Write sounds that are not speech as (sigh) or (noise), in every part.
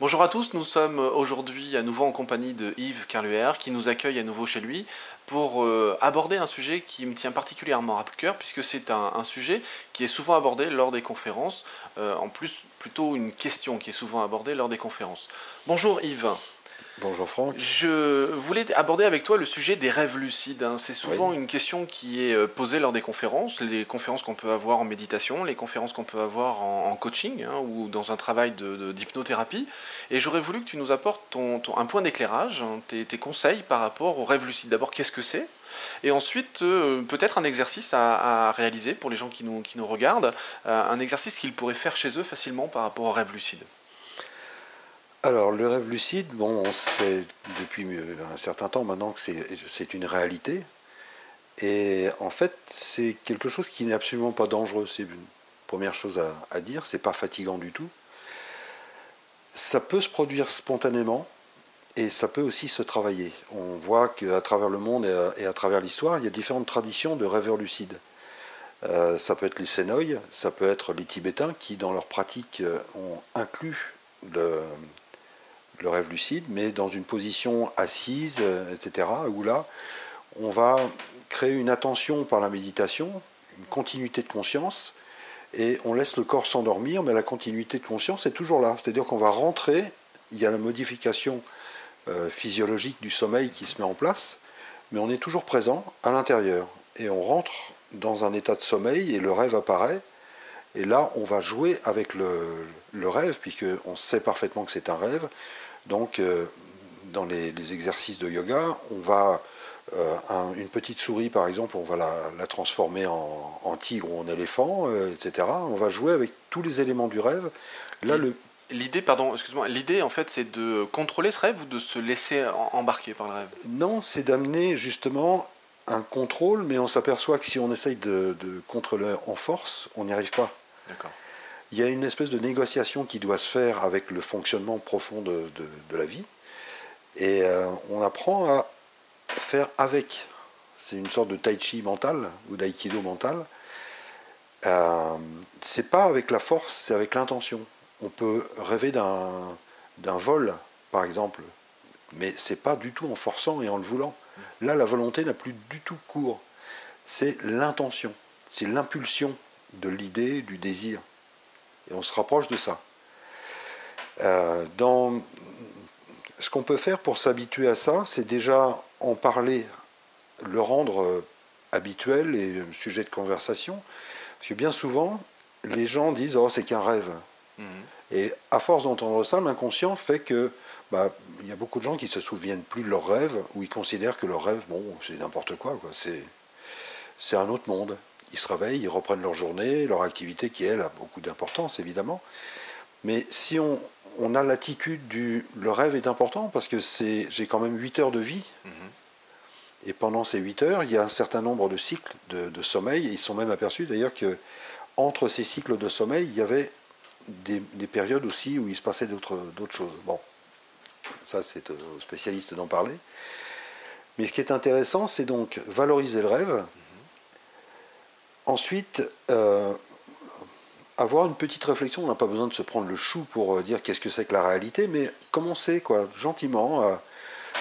Bonjour à tous, nous sommes aujourd'hui à nouveau en compagnie de Yves Carluer qui nous accueille à nouveau chez lui pour euh, aborder un sujet qui me tient particulièrement à cœur puisque c'est un, sujet qui est souvent abordé lors des conférences, euh, en plus plutôt une question qui est souvent abordée lors des conférences. Bonjour Yves. Bonjour Franck. Je voulais aborder avec toi le sujet des rêves lucides. Hein. C'est souvent une question qui est euh, posée lors des conférences, les conférences qu'on peut avoir en méditation, les conférences qu'on peut avoir en, coaching hein, ou dans un travail d'hypnothérapie. Et j'aurais voulu que tu nous apportes ton, un point d'éclairage, hein, tes, conseils par rapport aux rêves lucides. D'abord, qu'est-ce que c'est? Et ensuite, euh, peut-être un exercice à, réaliser pour les gens qui nous, qui nous regardent, euh, un exercice qu'ils pourraient faire chez eux facilement par rapport aux rêves lucides. Alors, le rêve lucide, bon, on sait depuis un certain temps maintenant que c'est une réalité. Et en fait, c'est quelque chose qui n'est absolument pas dangereux. C'est une première chose à, à dire. C'est pas fatigant du tout. Ça peut se produire spontanément et ça peut aussi se travailler. On voit qu'à travers le monde et à, travers l'histoire, il y a différentes traditions de rêveurs lucides. Euh, ça peut être les Sénoïs, ça peut être les Tibétains qui, dans leur pratique, euh, ont inclus le, le rêve lucide, mais dans une position assise, euh, etc., où là, on va créer une attention par la méditation, une continuité de conscience, et on laisse le corps s'endormir, mais la continuité de conscience est toujours là. C'est-à-dire qu'on va rentrer, il y a la modification euh, physiologique du sommeil qui se met en place, mais on est toujours présent à l'intérieur. Et on rentre dans un état de sommeil et le rêve apparaît. Et là, on va jouer avec le, le rêve, puisqu'on sait parfaitement que c'est un rêve. Donc, euh, dans les, exercices de yoga, on va euh, une petite souris, par exemple, on va la, transformer en, tigre ou en éléphant, euh, etc. On va jouer avec tous les éléments du rêve. Là, le L'idée, pardon, excuse-moi, l'idée en fait c'est de contrôler ce rêve ou de se laisser embarquer par le rêve? Non, c'est d'amener justement un contrôle, mais on s'aperçoit que si on essaye de, contrôler en force, on n'y arrive pas. D'accord il y a une espèce de négociation qui doit se faire avec le fonctionnement profond de, la vie. Et euh, on apprend à faire avec. C'est une sorte de tai chi mental ou d'aïkido mental. Euh, c'est pas avec la force, c'est avec l'intention. On peut rêver d'un vol, par exemple, mais c'est pas du tout en forçant et en le voulant. Là, la volonté n'a plus du tout cours. C'est l'intention, c'est l'impulsion de l'idée, du désir. Et on se rapproche de ça. Euh, dans ce qu'on peut faire pour s'habituer à ça, c'est déjà en parler, le rendre euh, habituel et sujet de conversation. Parce que bien souvent, les gens disent Oh, c'est qu'un rêve. Mhm. Et à force d'entendre ça, l'inconscient fait que bah, il y a beaucoup de gens qui se souviennent plus de leurs rêves ou ils considèrent que leur rêve, bon, c'est n'importe quoi, quoi. C'est, c'est un autre monde ils se réveillent, ils reprennent leur journée, leur activité qui, elle, a beaucoup d'importance, évidemment. Mais si on, a l'attitude du le rêve est important, parce que c'est j'ai quand même 8 heures de vie, mhm. et pendant ces 8 heures, il y a un certain nombre de cycles de, sommeil, et ils sont même aperçus d'ailleurs que entre ces cycles de sommeil, il y avait des, périodes aussi où il se passait d'autres choses. Bon, ça c'est aux spécialistes d'en parler. Mais ce qui est intéressant, c'est donc valoriser le rêve, Ensuite, euh, avoir une petite réflexion, on n'a pas besoin de se prendre le chou pour euh, dire qu'est-ce que c'est que la réalité, mais commencer quoi, gentiment, euh,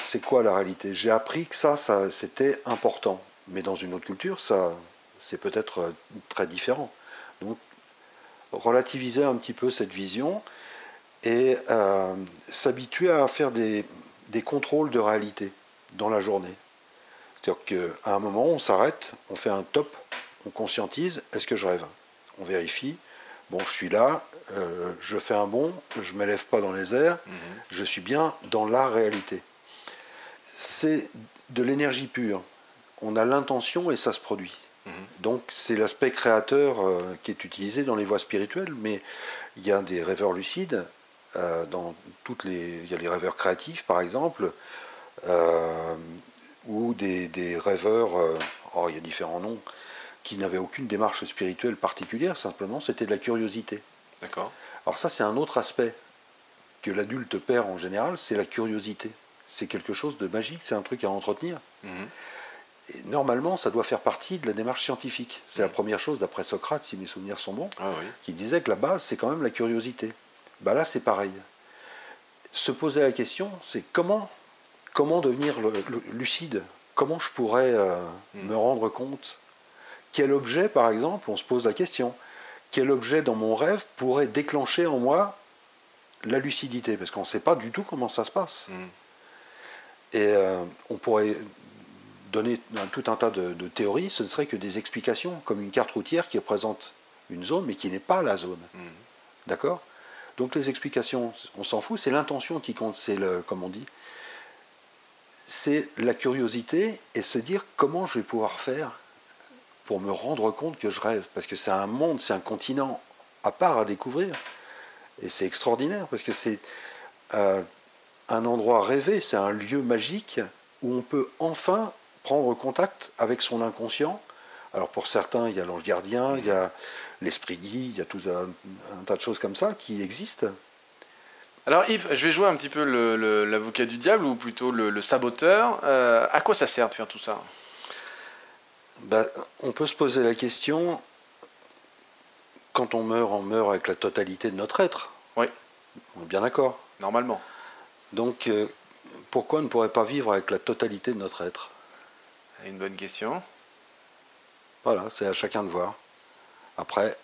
c'est quoi la réalité? J'ai appris que ça, ça c'était important, mais dans une autre culture, ça, c'est peut-être très différent. Donc, relativiser un petit peu cette vision et s'habituer à faire des, des contrôles de réalité dans la journée. C'est-à-dire qu'à un moment, on s'arrête, on fait un top on conscientise, est-ce que je rêve? On vérifie, bon, je suis là, euh, je fais un bond, je ne m'élève pas dans les airs, mhm. je suis bien dans la réalité. C'est de l'énergie pure. On a l'intention et ça se produit. Mhm. Donc c'est l'aspect créateur euh, qui est utilisé dans les voies spirituelles, mais il y a des rêveurs lucides, euh, dans toutes les, il y a les rêveurs créatifs par exemple, ou des, des rêveurs, oh, il y a différents noms, qui n'avait aucune démarche spirituelle particulière, simplement c'était de la curiosité. D'accord. Alors ça c'est un autre aspect que l'adulte perd en général, c'est la curiosité. C'est quelque chose de magique, c'est un truc à entretenir. Mhm. Et normalement, ça doit faire partie de la démarche scientifique. C'est la mhm. première chose, d'après Socrate, si mes souvenirs sont bons, ah qui disait que la base, c'est quand même la curiosité. Bah là, c'est pareil. se poser la question, c'est comment, comment devenir lucide? Comment je pourrais euh, hmm. me rendre compte Quel objet, par exemple, on se pose la question, quel objet dans mon rêve pourrait déclencher en moi la lucidité? Parce qu'on ne sait pas du tout comment ça se passe. Hmm. Et euh, on pourrait donner tout un tas de, théories, ce ne serait que des explications, comme une carte routière qui représente une zone, mais qui n'est pas la zone. Hmm. D'accord? Donc les explications, on s'en fout, c'est l'intention qui compte, c'est le, comme on dit, c'est la curiosité et se dire comment je vais pouvoir faire pour me rendre compte que je rêve. Parce que c'est un monde, c'est un continent à part à découvrir. Et c'est extraordinaire parce que c'est euh, un endroit rêvé, c'est un lieu magique où on peut enfin prendre contact avec son inconscient. Alors pour certains, il y a l'ange gardien, il y a l'esprit guide, il y a tout un, tas de choses comme ça qui existent. Alors Yves, je vais jouer un petit peu l'avocat du diable ou plutôt le, saboteur. Euh, à quoi ça sert de faire tout ça? Ben, On peut se poser la question, quand on meurt, on meurt avec la totalité de notre être. Oui. On est bien d'accord Normalement. Donc euh, pourquoi on ne pourrait pas vivre avec la totalité de notre être? Une bonne question. Voilà, c'est à chacun de voir. Après.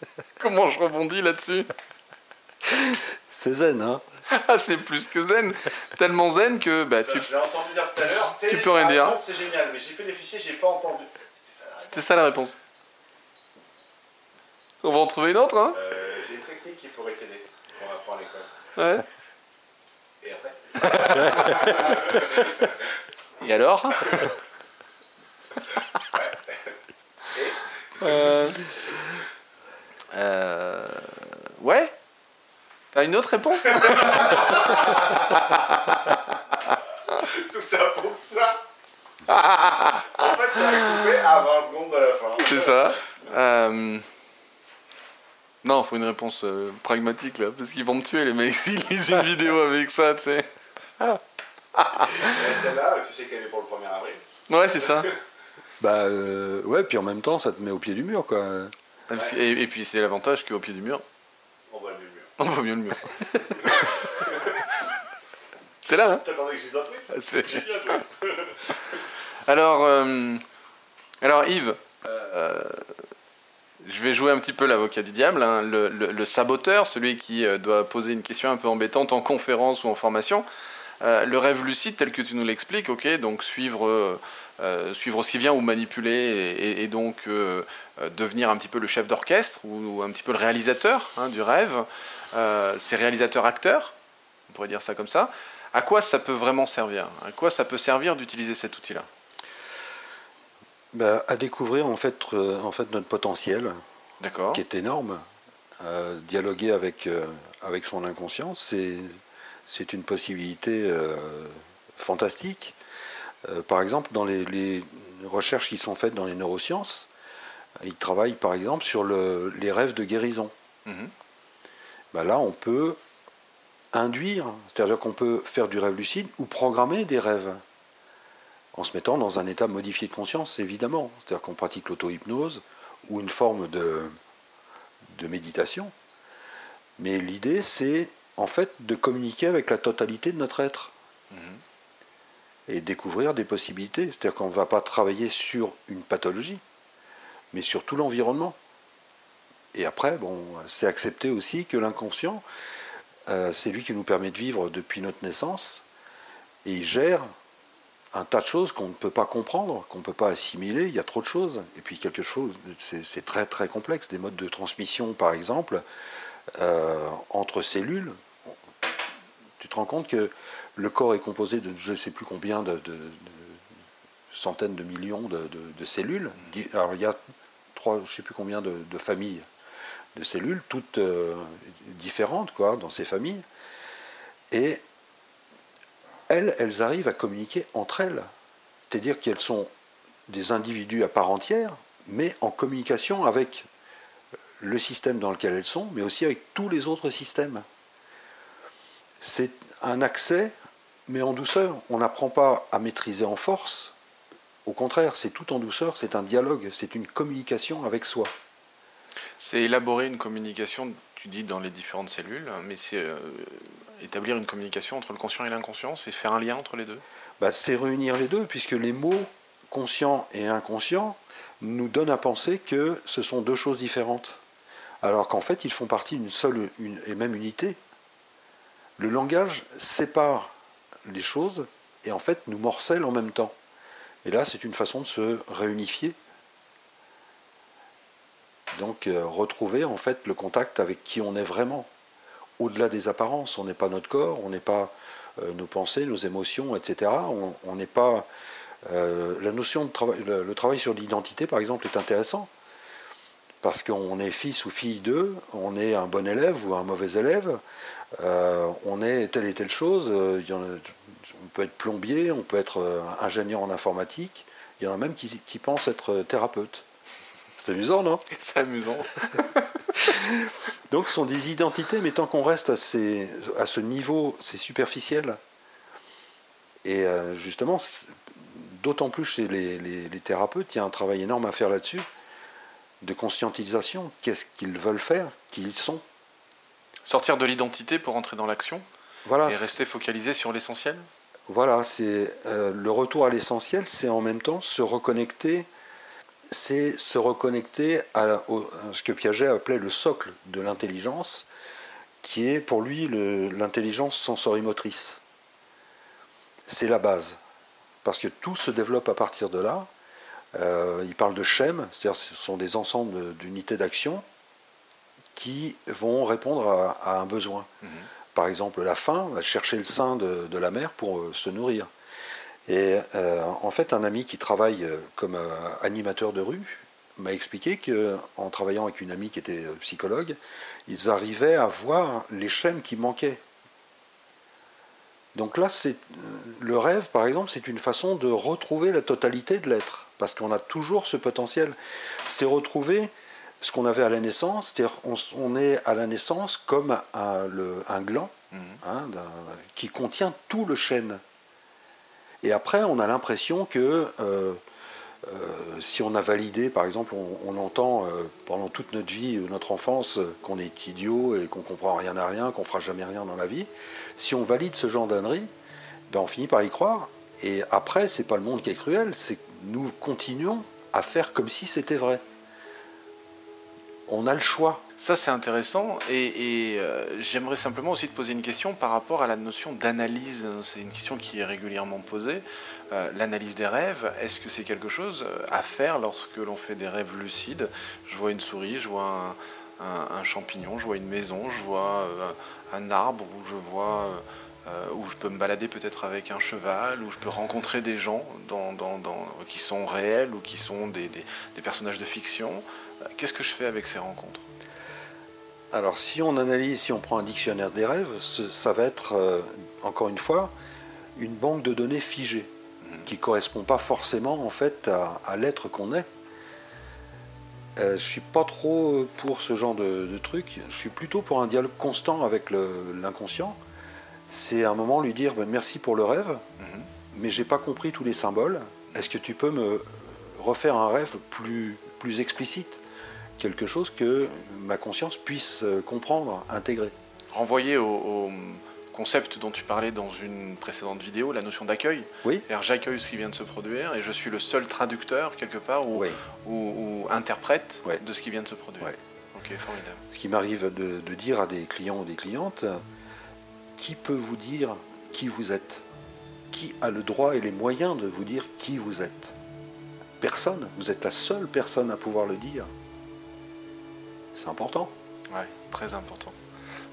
(laughs) Comment je rebondis là-dessus? C'est zen, hein? C'est plus que zen. Tellement zen que bah, tu. Je l'ai entendu dire tout à l'heure. Tu peux rien dire. C'est génial, mais j'ai fait les fichiers, j'ai pas entendu. C'était ça, la réponse. On va en trouver une autre, hein euh, J'ai une technique qui pourrait t'aider. On apprend à l'école. Ouais. Et après (laughs) Et alors euh, euh, ouais T'as une autre réponse? (laughs) Tout ça pour ça En fait, ça a coupé à 20 secondes de la fin. C'est ça. Euh... Non, faut une réponse euh, pragmatique là, parce qu'ils vont me tuer les mecs (laughs) s'ils lisent une vidéo avec ça, tu sais. Celle-là, tu sais qu'elle est pour le 1er avril. Ouais, c'est ça. (laughs) Bah euh, ouais, puis en même temps, ça te met au pied du mur, quoi. Et, puis c'est l'avantage qu'au pied du mur, On voit mieux le mur. (laughs) on voit mieux le mur. (laughs) c'est là, hein T'attendais que je dise un truc c'est-. (laughs) Alors, euh, alors Yves, euh, je vais jouer un petit peu l'avocat du diable, hein, le, le- le saboteur, celui qui euh, doit poser une question un peu embêtante en conférence ou en formation. Euh, le rêve lucide, tel que tu nous l'expliques, ok, donc suivre, euh, euh, suivre ce qui vient ou manipuler et, et donc euh, devenir un petit peu le chef d'orchestre ou, ou un petit peu le réalisateur hein, du rêve. C'est réalisateur-acteur, on pourrait dire ça comme ça. À quoi ça peut vraiment servir? À quoi ça peut servir d'utiliser cet outil-là? Bah, à découvrir en fait, en fait notre potentiel, qui est énorme. Dialoguer avec, avec son inconscient, c'est, c'est une possibilité euh, fantastique. Euh, par exemple, dans les, les recherches qui sont faites dans les neurosciences, ils travaillent par exemple sur le- les rêves de guérison. Mhm. Bah là, on peut induire, c'est-à-dire qu'on peut faire du rêve lucide ou programmer des rêves en se mettant dans un état modifié de conscience, évidemment. C'est-à-dire qu'on pratique l'auto-hypnose ou une forme de, de méditation. Mais l'idée, c'est en fait de communiquer avec la totalité de notre être Mhm. et découvrir des possibilités. C'est-à-dire qu'on ne va pas travailler sur une pathologie, mais sur tout l'environnement. Et après, bon, c'est accepter aussi que l'inconscient, euh, c'est lui qui nous permet de vivre depuis notre naissance, et il gère un tas de choses qu'on ne peut pas comprendre, qu'on ne peut pas assimiler, il y a trop de choses. Et puis quelque chose, c'est c'est très très complexe, des modes de transmission par exemple, euh, entre cellules. Compte que le corps est composé de je ne sais plus combien de, centaines de millions de, cellules. Alors il y a trois, je ne sais plus combien de, de familles de cellules, toutes euh, différentes quoi, dans ces familles. Et elles, elles arrivent à communiquer entre elles. C'est-à-dire qu'elles sont des individus à part entière, mais en communication avec le système dans lequel elles sont, mais aussi avec tous les autres systèmes. C'est un accès, mais en douceur. On n'apprend pas à maîtriser en force. Au contraire, c'est tout en douceur, c'est un dialogue, c'est une communication avec soi. C'est élaborer une communication, tu dis, dans les différentes cellules, mais c'est euh, établir une communication entre le conscient et l'inconscient, c'est faire un lien entre les deux bah, C'est réunir les deux, puisque les mots conscient et inconscient nous donnent à penser que ce sont deux choses différentes, alors qu'en fait ils font partie d'une seule et même unité. Le langage sépare les choses et en fait nous morcelle en même temps. Et là, c'est une façon de se réunifier. Donc euh, retrouver en fait le contact avec qui on est vraiment. Au-delà des apparences, on n'est pas notre corps, on n'est pas euh, nos pensées, nos émotions, etc. On n'est pas euh, la notion de travail, le, travail sur l'identité, par exemple, est intéressant parce qu'on est fils ou fille d'eux, on est un bon élève ou un mauvais élève, on est telle et telle chose. Il y en a, on peut être plombier, on peut être euh, ingénieur en informatique. Il y en a même qui, pensent être euh, thérapeute. C'est amusant, non? (laughs) C'est amusant. (laughs) Donc ce sont des identités, mais tant qu'on reste à, à ce niveau, c'est superficiel. Et euh, justement, d'autant plus chez les, les, thérapeutes, il y a un travail énorme à faire là-dessus, de conscientisation. Qu'est-ce qu'ils veulent faire, qui ils sont? Sortir de l'identité pour entrer dans l'action voilà, et rester focalisé sur l'essentiel voilà, c'est euh, le retour à l'essentiel, c'est en même temps se reconnecter, c'est se reconnecter à, ce que Piaget appelait le socle de l'intelligence, qui est pour lui l'intelligence sensorimotrice. C'est la base, parce que tout se développe à partir de là. Euh, il parle de schèmes, c'est-à-dire ce sont des ensembles d'unités d'action qui vont répondre à, un besoin. Mhm par exemple la faim, va chercher le sein de, la mère pour euh, se nourrir. Et euh, en fait, un ami qui travaille euh, comme animateur de rue m'a expliqué qu'en travaillant avec une amie qui était psychologue, ils arrivaient à voir les schèmes qui manquaient. Donc là, c'est le rêve, par exemple, c'est une façon de retrouver la totalité de l'être, parce qu'on a toujours ce potentiel. C'est retrouver ce qu'on avait à la naissance, c'est-à-dire on, est à la naissance comme un, un gland mhm. hein, qui contient tout le chêne. Et après, on a l'impression que euh, euh, si on a validé, par exemple, on, entend euh, pendant toute notre vie, notre enfance, qu'on est idiot et qu'on comprend rien à rien, qu'on fera jamais rien dans la vie. Si on valide ce genre d'ânerie, ben on finit par y croire. Et après, c'est pas le monde qui est cruel, c'est nous continuons à faire comme si c'était vrai on a le choix. Ça, c'est intéressant. Et, euh, j'aimerais simplement aussi te poser une question par rapport à la notion d'analyse. C'est une question qui est régulièrement posée. Euh, l'analyse des rêves, est-ce que c'est quelque chose à faire lorsque l'on fait des rêves lucides? Je vois une souris, je vois un, champignon, je vois une maison, je vois euh, un arbre, ou je vois... où je peux me balader peut-être avec un cheval, où je peux rencontrer des gens qui sont réels ou qui sont des personnages de fiction. Qu'est-ce que je fais avec ces rencontres? Alors si on analyse, si on prend un dictionnaire des rêves, ça va être, euh, encore une fois, une banque de données figée, mhm. qui ne correspond pas forcément en fait à, l'être qu'on est. Euh, je ne suis pas trop pour ce genre de, truc, je suis plutôt pour un dialogue constant avec l'inconscient. C'est un moment lui dire ben, merci pour le rêve, mais mhm. mais j'ai pas compris tous les symboles. Est-ce que tu peux me refaire un rêve plus, plus explicite? Quelque chose que ma conscience puisse euh, comprendre, intégrer. Renvoyer au, concept dont tu parlais dans une précédente vidéo, la notion d'accueil. Oui. J'accueille ce qui vient de se produire et je suis le seul traducteur quelque part ou, ou, interprète de ce qui vient de se produire. Ok, formidable. Ce qui m'arrive de, de, dire à des clients ou des clientes, qui peut vous dire qui vous êtes? Qui a le droit et les moyens de vous dire qui vous êtes? Personne. Vous êtes la seule personne à pouvoir le dire c'est important. Ouais, très important.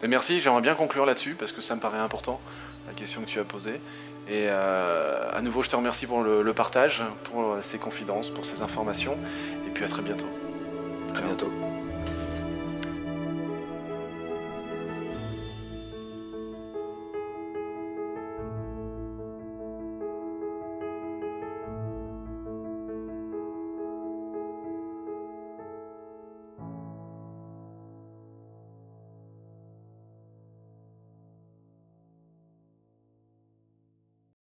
Mais merci, j'aimerais bien conclure là-dessus parce que ça me paraît important, la question que tu as posée. Et euh, à nouveau, je te remercie pour le, partage, pour ces confidences, pour ces informations. Et puis à très bientôt. À bientôt.